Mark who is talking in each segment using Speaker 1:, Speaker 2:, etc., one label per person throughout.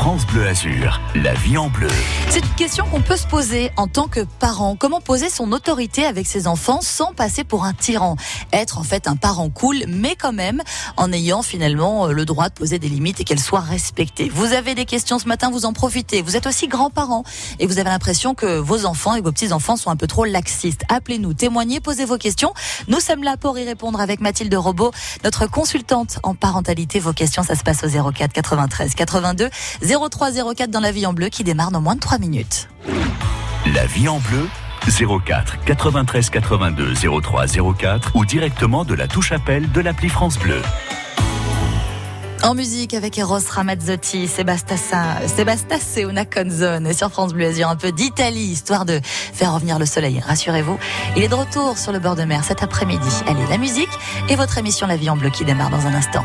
Speaker 1: France Bleu Azur, la vie en bleu.
Speaker 2: C'est une question qu'on peut se poser en tant que parent. Comment poser son autorité avec ses enfants sans passer pour un tyran? Être en fait un parent cool, mais quand même en ayant finalement euh, le droit de poser des limites et qu'elles soient respectées. Vous avez des questions ce matin, vous en profitez. Vous êtes aussi grands-parents et vous avez l'impression que vos enfants et vos petits-enfants sont un peu trop laxistes. Appelez-nous, témoignez, posez vos questions. Nous sommes là pour y répondre avec Mathilde Robot, notre consultante en parentalité. Vos questions, ça se passe au 04 93 82 0304 dans la vie en bleu qui démarre dans moins de 3 minutes.
Speaker 1: La vie en bleu 04 93 82 03 04 ou directement de la touche appel de l'appli France Bleu.
Speaker 2: En musique avec Eros Ramazzotti, Sébastassa, Sébastas et Una Conzone. Et sur France Bleu Azur, un peu d'Italie, histoire de faire revenir le soleil. Rassurez-vous, il est de retour sur le bord de mer cet après-midi. Allez, la musique et votre émission La vie en bleu qui démarre dans un instant.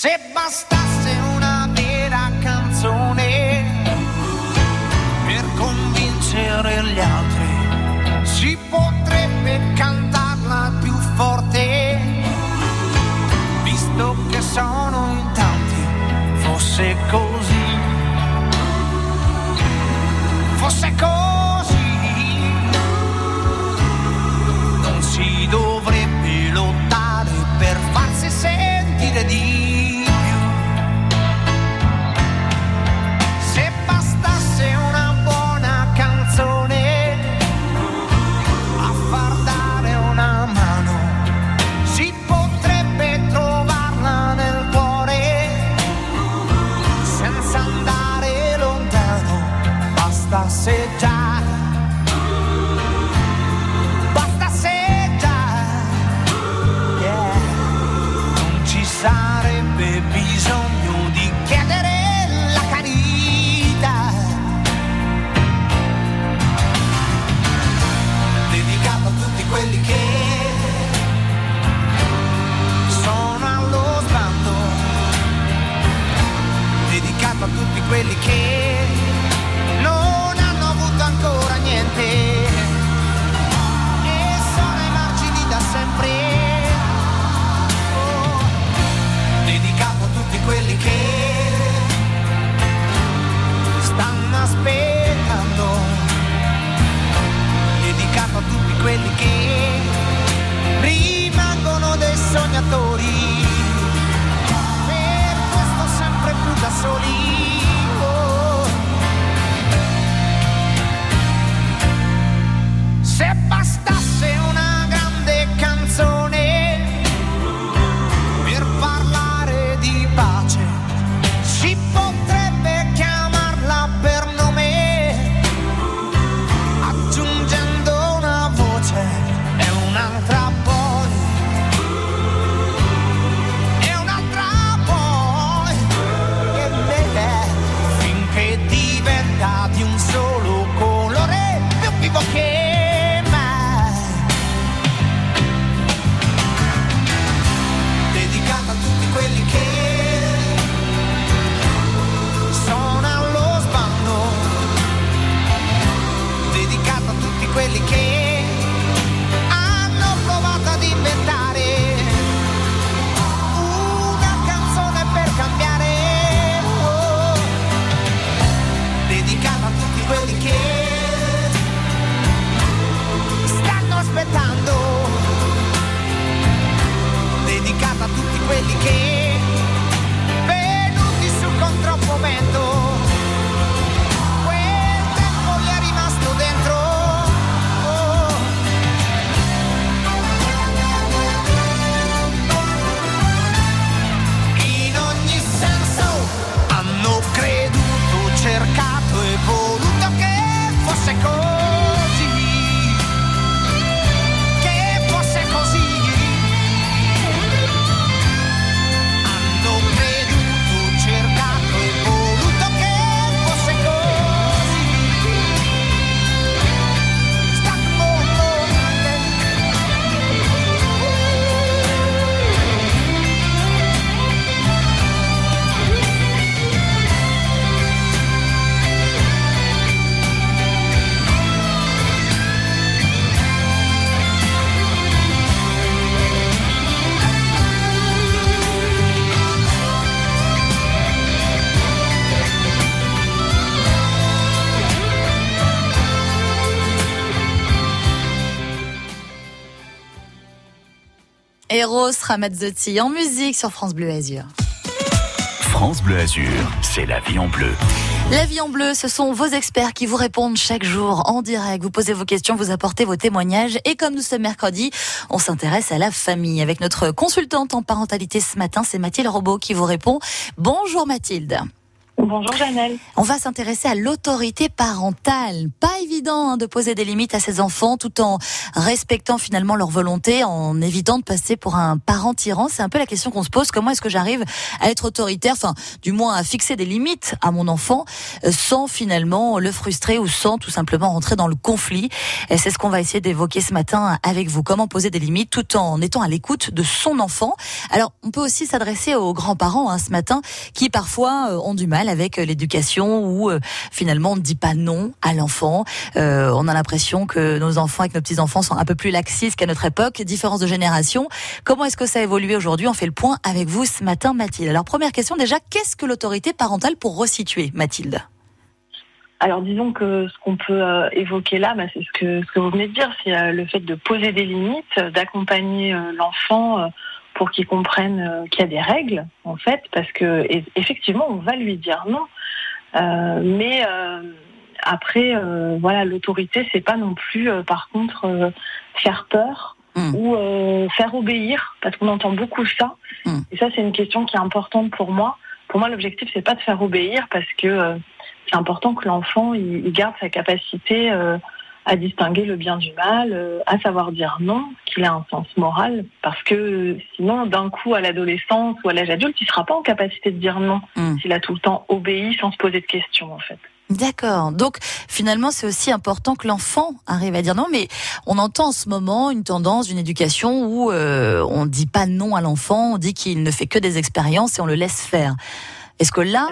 Speaker 3: Se bastasse una vera canzone per convincere gli altri, si potrebbe cantarla più forte, visto che sono in tanti, fosse così, fosse così,
Speaker 2: Eros Ramazzotti en musique sur France Bleu Azur.
Speaker 1: France Bleu Azur, c'est la vie en bleu.
Speaker 2: La vie en bleu, ce sont vos experts qui vous répondent chaque jour en direct. Vous posez vos questions, vous apportez vos témoignages. Et comme nous sommes mercredi, on s'intéresse à la famille avec notre consultante en parentalité ce matin. C'est Mathilde Robot qui vous répond. Bonjour Mathilde.
Speaker 4: Bonjour Janelle.
Speaker 2: On va s'intéresser à l'autorité parentale. Pas évident hein, de poser des limites à ses enfants tout en respectant finalement leur volonté, en évitant de passer pour un parent tyran. C'est un peu la question qu'on se pose. Comment est-ce que j'arrive à être autoritaire, enfin du moins à fixer des limites à mon enfant euh, sans finalement le frustrer ou sans tout simplement rentrer dans le conflit? C'est ce qu'on va essayer d'évoquer ce matin avec vous. Comment poser des limites tout en étant à l'écoute de son enfant? Alors on peut aussi s'adresser aux grands-parents hein, ce matin qui parfois euh, ont du mal avec euh, l'éducation où euh, finalement on ne dit pas non à l'enfant. Euh, on a l'impression que nos enfants et que nos petits-enfants sont un peu plus laxistes qu'à notre époque, différence de génération. Comment est-ce que ça a évolué aujourd'hui? On fait le point avec vous ce matin, Mathilde. Alors première question déjà, qu'est-ce que l'autorité parentale pour resituer, Mathilde?
Speaker 4: Alors disons que ce qu'on peut évoquer là, bah, c'est ce que, ce que vous venez de dire, c'est le fait de poser des limites, d'accompagner l'enfant pour qu'il comprenne euh, qu'il y a des règles, en fait, parce que effectivement, on va lui dire non. Euh, mais euh, après, voilà, l'autorité, c'est pas non plus, par contre, faire peur hmm. ou faire obéir, parce qu'on entend beaucoup ça. Hmm. Et ça, c'est une question qui est importante pour moi. Pour moi, l'objectif, c'est pas de faire obéir, parce que c'est important que l'enfant il, garde sa capacité à distinguer le bien du mal, euh, à savoir dire non, qu'il a un sens moral, parce que sinon, d'un coup, à l'adolescence ou à l'âge adulte, il ne sera pas en capacité de dire non hmm. s'il a tout le temps obéi sans se poser de questions, en fait.
Speaker 2: D'accord. Donc finalement, c'est aussi important que l'enfant arrive à dire non. Mais on entend en ce moment une tendance, une éducation où euh, on dit pas non à l'enfant, on dit qu'il ne fait que des expériences et on le laisse faire. Est-ce que là,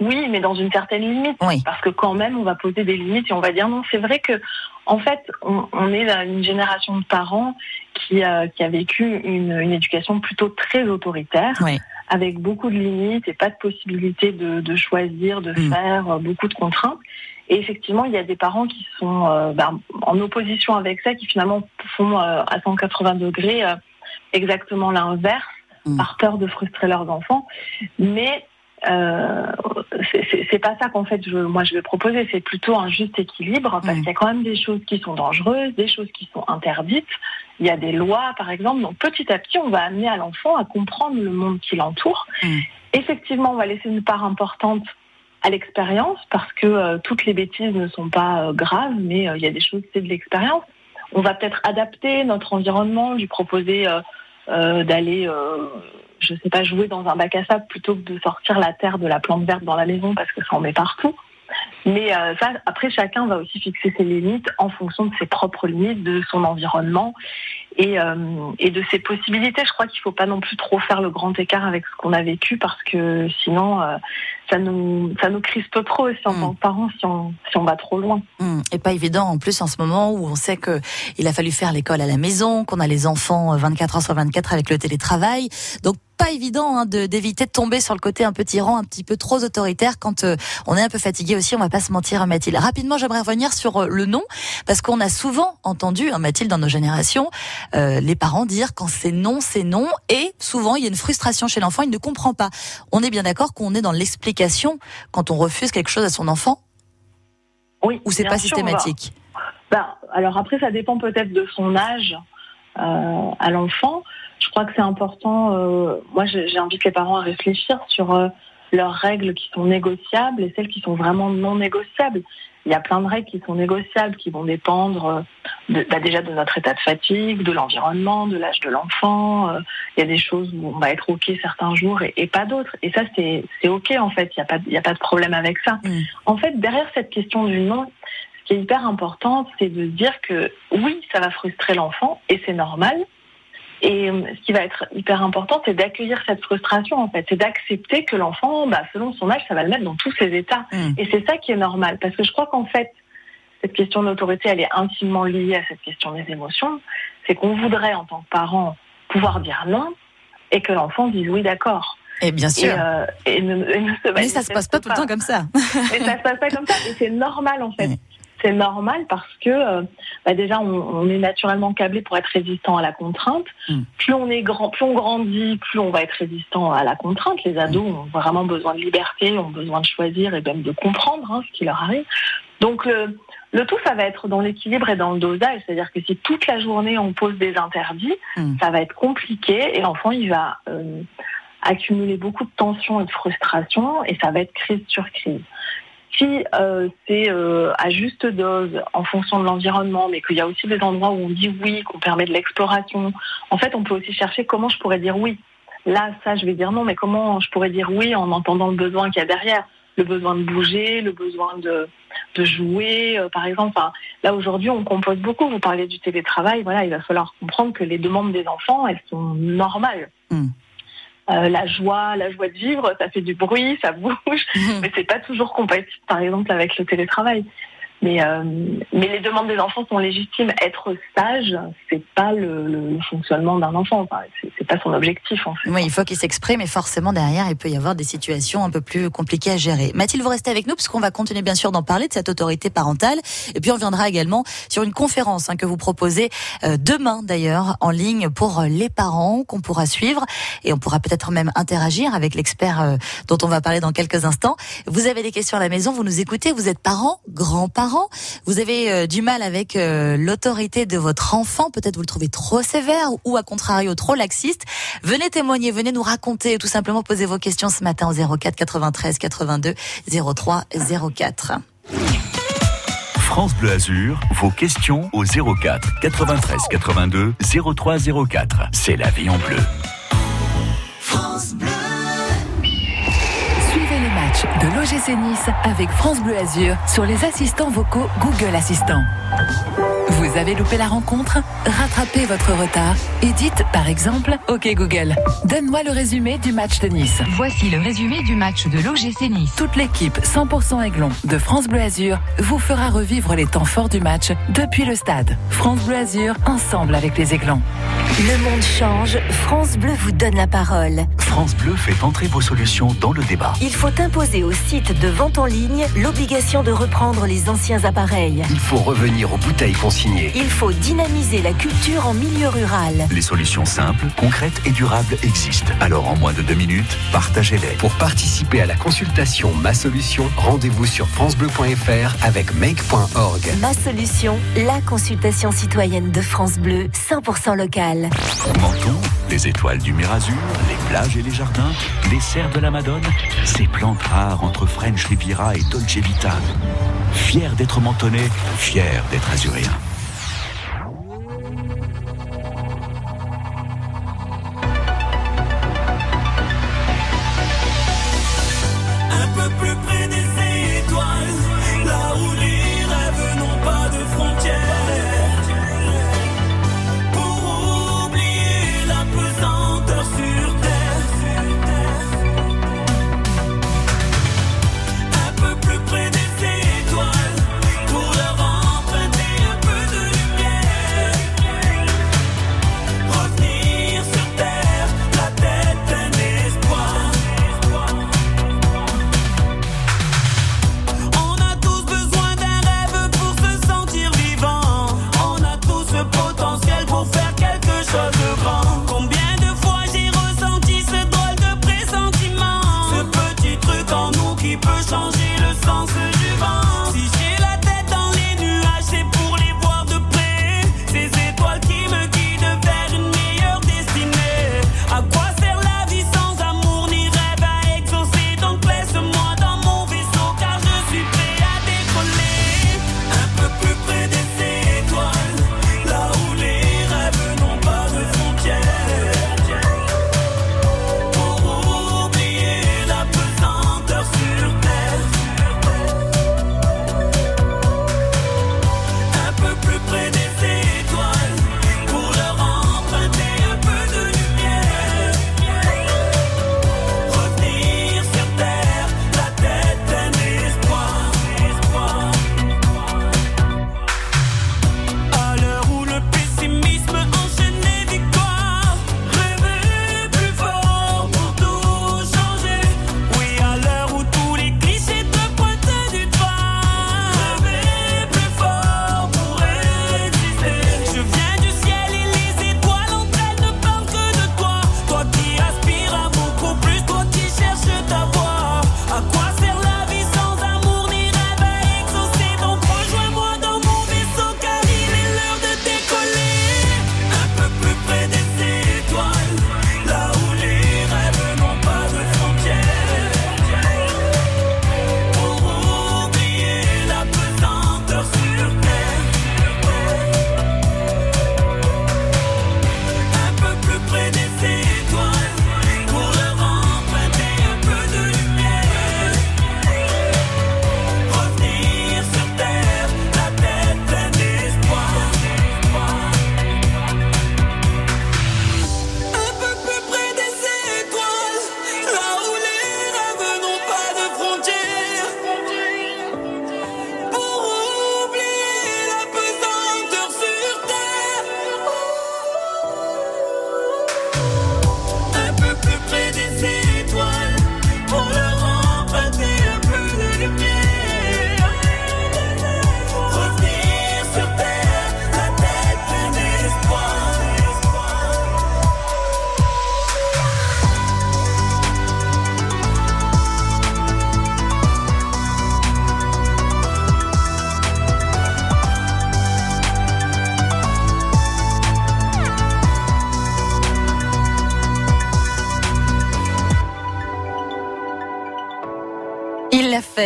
Speaker 4: oui, mais dans une certaine limite. Parce que quand même, on va poser des limites et on va dire non. C'est vrai que, en fait, on, est une génération de parents qui a, qui a vécu une, une éducation plutôt très autoritaire. avec beaucoup de limites et pas de possibilité de, de choisir, de mm. faire, euh, beaucoup de contraintes. Et effectivement, il y a des parents qui sont euh, ben, en opposition avec ça, qui finalement font euh, à 180 degrés exactement l'inverse, mm. par peur de frustrer leurs enfants. Mais euh, c'est pas ça qu'en fait je, moi je vais proposer, c'est plutôt un juste équilibre parce mm. qu'il y a quand même des choses qui sont dangereuses, des choses qui sont interdites. Il y a des lois par exemple, donc petit à petit on va amener à l'enfant à comprendre le monde qui l'entoure. Mm. Effectivement, on va laisser une part importante à l'expérience parce que euh, toutes les bêtises ne sont pas euh, graves, mais il y a des choses c'est de l'expérience. On va peut-être adapter notre environnement, lui proposer d'aller je sais pas, jouer dans un bac à sable plutôt que de sortir la terre de la plante verte dans la maison parce que ça en met partout. Mais euh, ça, après, chacun va aussi fixer ses limites en fonction de ses propres limites, de son environnement et, euh, de ses possibilités. Je crois qu'il ne faut pas non plus trop faire le grand écart avec ce qu'on a vécu parce que sinon, euh, ça nous ça nous crispe trop aussi en tant que parents si on si on va trop loin.
Speaker 2: Mm. Et pas évident en plus en ce moment où on sait que il a fallu faire l'école à la maison, qu'on a les enfants 24 heures sur 24 avec le télétravail. Donc pas évident hein, d'éviter de, tomber sur le côté un peu tyran, un petit peu trop autoritaire quand euh, on est un peu fatigué aussi. On va pas se mentir, Mathilde. Rapidement, j'aimerais revenir sur euh, le nom parce qu'on a souvent entendu, hein, Mathilde, dans nos générations, euh, les parents dire quand c'est non, c'est non, et souvent il y a une frustration chez l'enfant, il ne comprend pas. On est bien d'accord qu'on est dans l'explication quand on refuse quelque chose à son enfant.
Speaker 4: Oui.
Speaker 2: Ou c'est pas systématique?
Speaker 4: Ben, alors après, ça dépend peut-être de son âge à l'enfant je crois que c'est important. Euh, moi, j'invite les parents à réfléchir sur euh, leurs règles qui sont négociables et celles qui sont vraiment non négociables. Il y a plein de règles qui sont négociables, qui vont dépendre euh, de, bah déjà de notre état de fatigue, de l'environnement, de l'âge de l'enfant. il y a des choses où on va être OK certains jours et, pas d'autres. Et ça, c'est OK en fait. Il n'y a, pas, il a pas de problème avec ça. Mm. En fait, derrière cette question du non, ce qui est hyper important, c'est de dire que oui, ça va frustrer l'enfant et c'est normal. Et euh, ce qui va être hyper important, c'est d'accueillir cette frustration, en fait. C'est d'accepter que l'enfant, bah, selon son âge, ça va le mettre dans tous ses états. Mm. Et c'est ça qui est normal. Parce que je crois qu'en fait, cette question d'autorité, elle est intimement liée à cette question des émotions. C'est qu'on voudrait, en tant que parent, pouvoir dire non et que l'enfant dise oui, d'accord.
Speaker 2: Et bien sûr.
Speaker 4: Et, euh, ne,
Speaker 2: Mais ça se passe pas, tout le temps comme ça.
Speaker 4: Mais ça se passe pas comme ça. Et c'est normal, en fait. c'est normal parce que euh, bah déjà on, est naturellement câblé pour être résistant à la contrainte. Hmm. Plus on est grand, plus on grandit, plus on va être résistant à la contrainte. Les ados ont vraiment besoin de liberté, ont besoin de choisir et même de comprendre hein, ce qui leur arrive. Donc le, tout, ça va être dans l'équilibre et dans le dosage. C'est-à-dire que si toute la journée on pose des interdits, hmm. ça va être compliqué et l'enfant il va euh, accumuler beaucoup de tension et de frustration et ça va être crise sur crise. Si euh, c'est euh, à juste dose en fonction de l'environnement, mais qu'il y a aussi des endroits où on dit oui, qu'on permet de l'exploration, en fait, on peut aussi chercher comment je pourrais dire oui. Là, ça, je vais dire non, mais comment je pourrais dire oui en entendant le besoin qu'il y a derrière? Le besoin de bouger, le besoin de, de jouer, euh, par exemple. Enfin, là aujourd'hui, on compose beaucoup. Vous parlez du télétravail. Voilà, il va falloir comprendre que les demandes des enfants, elles sont normales. Hmm. Euh, la joie, la joie de vivre, ça fait du bruit, ça bouge, mais c'est pas toujours compatible, par exemple, avec le télétravail. Mais, euh, mais les demandes des enfants sont légitimes. Être sage, c'est pas le, le, fonctionnement d'un enfant. Enfin, c'est pas son objectif. En fait.
Speaker 2: Oui, il faut qu'il s'exprime et forcément derrière, il peut y avoir des situations un peu plus compliquées à gérer. Mathilde, vous restez avec nous parce qu'on va continuer bien sûr d'en parler de cette autorité parentale. Et puis on viendra également sur une conférence hein, que vous proposez euh, demain d'ailleurs en ligne pour les parents qu'on pourra suivre et on pourra peut-être même interagir avec l'expert euh, dont on va parler dans quelques instants. Vous avez des questions à la maison, vous nous écoutez, vous êtes parents, grands-parents vous avez euh, du mal avec euh, l'autorité de votre enfant, peut-être vous le trouvez trop sévère ou à contrario trop laxiste. Venez témoigner, venez nous raconter, tout simplement poser vos questions ce matin au 04 93 82 03 04.
Speaker 1: France Bleu Azur, vos questions au 04 93 82 03 04. C'est la vie en bleu.
Speaker 5: de l'OGC Nice avec France Bleu Azur sur les assistants vocaux Google Assistant. Vous avez loupé la rencontre? Rattrapez votre retard et dites par exemple OK Google, donne-moi le résumé du match de Nice.
Speaker 6: Voici le résumé du match de l'OGC Nice.
Speaker 5: Toute l'équipe 100% Aiglon de France Bleu Azur vous fera revivre les temps forts du match depuis le stade. France Bleu Azur, ensemble avec les Aiglons.
Speaker 7: Le monde change, France Bleu vous donne la parole.
Speaker 1: France Bleu fait entrer vos solutions dans le débat.
Speaker 7: Il faut imposer au site de vente en ligne l'obligation de reprendre les anciens appareils.
Speaker 8: Il faut revenir aux bouteilles
Speaker 7: Il faut dynamiser la culture en milieu rural.
Speaker 1: Les solutions simples, concrètes et durables existent. Alors en moins de deux minutes, partagez-les.
Speaker 8: Pour participer à la consultation Ma Solution, rendez-vous sur francebleu.fr avec make.org.
Speaker 7: Ma Solution, la consultation citoyenne de France Bleu, 100% locale.
Speaker 1: Menton, les étoiles du Mirazur, les plages et les jardins, les serres de la Madone, ces plantes rares entre French Riviera et Dolce Vita. Fier d'être mentonné, fier d'être azuréen.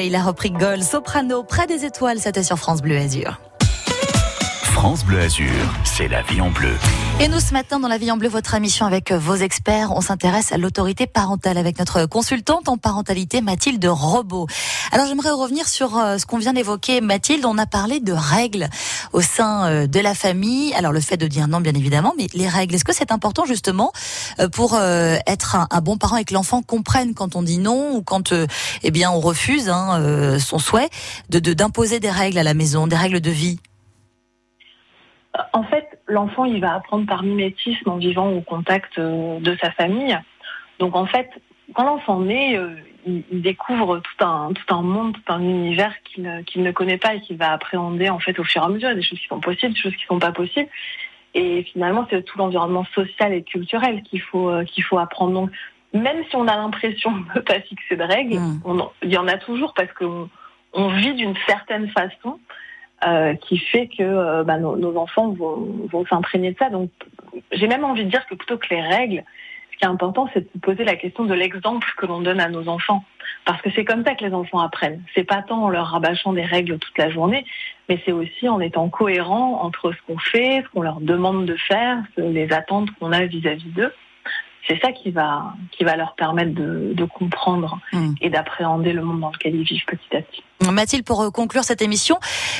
Speaker 2: Il a repris Gol, soprano, près des étoiles, c'était sur France Bleu Azur.
Speaker 1: France Bleu Azur, c'est la vie en bleu.
Speaker 2: Et nous, ce matin, dans la vie en bleu, votre émission avec vos experts, on s'intéresse à l'autorité parentale avec notre consultante en parentalité, Mathilde Robot. Alors, j'aimerais revenir sur euh, ce qu'on vient d'évoquer. Mathilde, on a parlé de règles au sein euh, de la famille. Alors, le fait de dire non, bien évidemment, mais les règles, est-ce que c'est important justement euh, pour être un, bon parent et que l'enfant comprenne quand on dit non ou quand, eh bien, on refuse hein, son souhait de d'imposer des règles à la maison, des règles de vie?
Speaker 4: En fait, l'enfant, il va apprendre par mimétisme en vivant au contact euh, de sa famille. Donc en fait, quand l'enfant naît, il, découvre tout un, tout un monde, tout un univers qu'il ne connaît pas et qu'il va appréhender en fait au fur et à mesure. Il y a des choses qui sont possibles, des choses qui ne sont pas possibles. Et finalement, c'est tout l'environnement social et culturel qu'il faut, euh, qu'il faut apprendre. Donc, même si on a l'impression de ne pas fixer de règles, mmh. il y en a toujours parce qu'on on vit d'une certaine façon. Euh, qui fait que euh, bah, nos, enfants vont, vont s'imprégner de ça. Donc, j'ai même envie de dire que plutôt que les règles, qui important, c'est de se poser la question de l'exemple que l'on donne à nos enfants. Parce que c'est comme ça que les enfants apprennent. C'est pas tant en leur rabâchant des règles toute la journée, mais c'est aussi en étant cohérent entre ce qu'on fait, ce qu'on leur demande de faire, les attentes qu'on a vis-à-vis d'eux c'est ça qui va, qui va leur permettre de, de comprendre hmm. et d'appréhender le monde dans lequel ils vivent petit à petit.
Speaker 2: Mathilde, pour euh, conclure cette émission,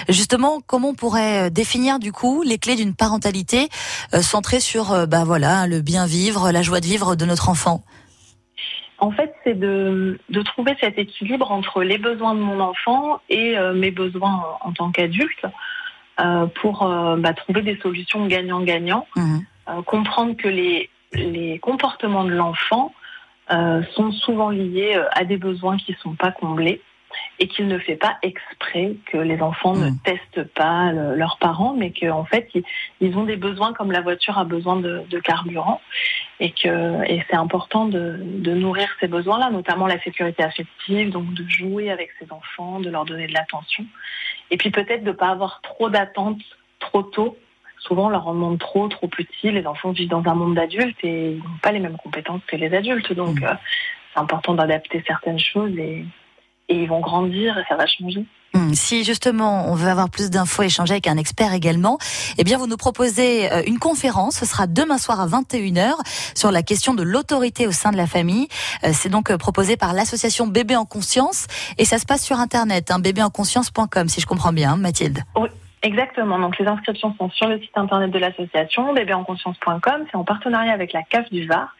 Speaker 2: justement, comment on pourrait euh, définir du coup les clés d'une parentalité euh, centrée sur, bah voilà, le bien vivre, la joie de vivre de notre enfant?
Speaker 4: En fait, c'est de, de, trouver cet équilibre entre les besoins de mon enfant et mes besoins en, tant qu'adulte euh, pour bah, trouver des solutions gagnant-gagnant. Hmm. comprendre que les, les comportements de l'enfant euh, sont souvent liés euh, à des besoins qui ne sont pas comblés et qu'il ne fait pas exprès que les enfants ne hmm. testent pas leurs parents, mais qu'en fait ils, ont des besoins comme la voiture a besoin de, carburant et que et c'est important de, de, nourrir ces besoins-là, notamment la sécurité affective, donc de jouer avec ses enfants, de leur donner de l'attention, et puis peut-être de ne pas avoir trop d'attentes trop tôt souvent on leur en demande trop, trop petit. Les enfants vivent dans un monde d'adultes et ils n'ont pas les mêmes compétences que les adultes. Donc mmh. euh, c'est important d'adapter certaines choses et, ils vont grandir et ça va changer.
Speaker 2: Mmh. Si justement on veut avoir plus d'infos, échanger avec un expert également, eh bien vous nous proposez euh, une conférence. Ce sera demain soir à 21h sur la question de l'autorité au sein de la famille. Euh, c'est donc proposé par l'association Bébé en Conscience et ça se passe sur internet, hein, bébéenconscience.com si je comprends bien, Mathilde.
Speaker 4: Oui. Exactement. Donc les inscriptions sont sur le site internet de l'association bébéenconscience.com. C'est en partenariat avec la CAF du Var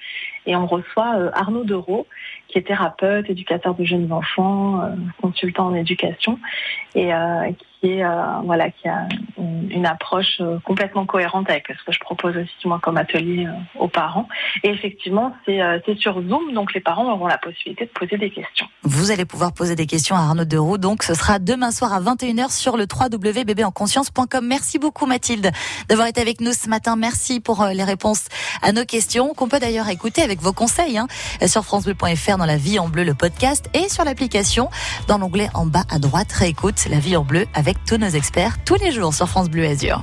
Speaker 4: et on reçoit euh, Arnaud Dereau qui est thérapeute, éducateur de jeunes enfants, euh, consultant en éducation et euh, voilà qui a une, approche complètement cohérente avec ce que je propose aussi moi comme atelier aux parents. Et effectivement, c'est sur Zoom, donc les parents auront la possibilité de poser des questions.
Speaker 2: Vous allez pouvoir poser des questions à Arnaud Deroux, donc ce sera demain soir à 21h sur le www.bébéenconscience.com. Merci beaucoup Mathilde d'avoir été avec nous ce matin. Merci pour les réponses à nos questions qu'on peut d'ailleurs écouter avec vos conseils hein, sur francebleu.fr dans la vie en bleu le podcast et sur l'application dans l'onglet en bas à droite réécoute la vie en bleu avec tous nos experts tous les jours sur France Bleu Azur.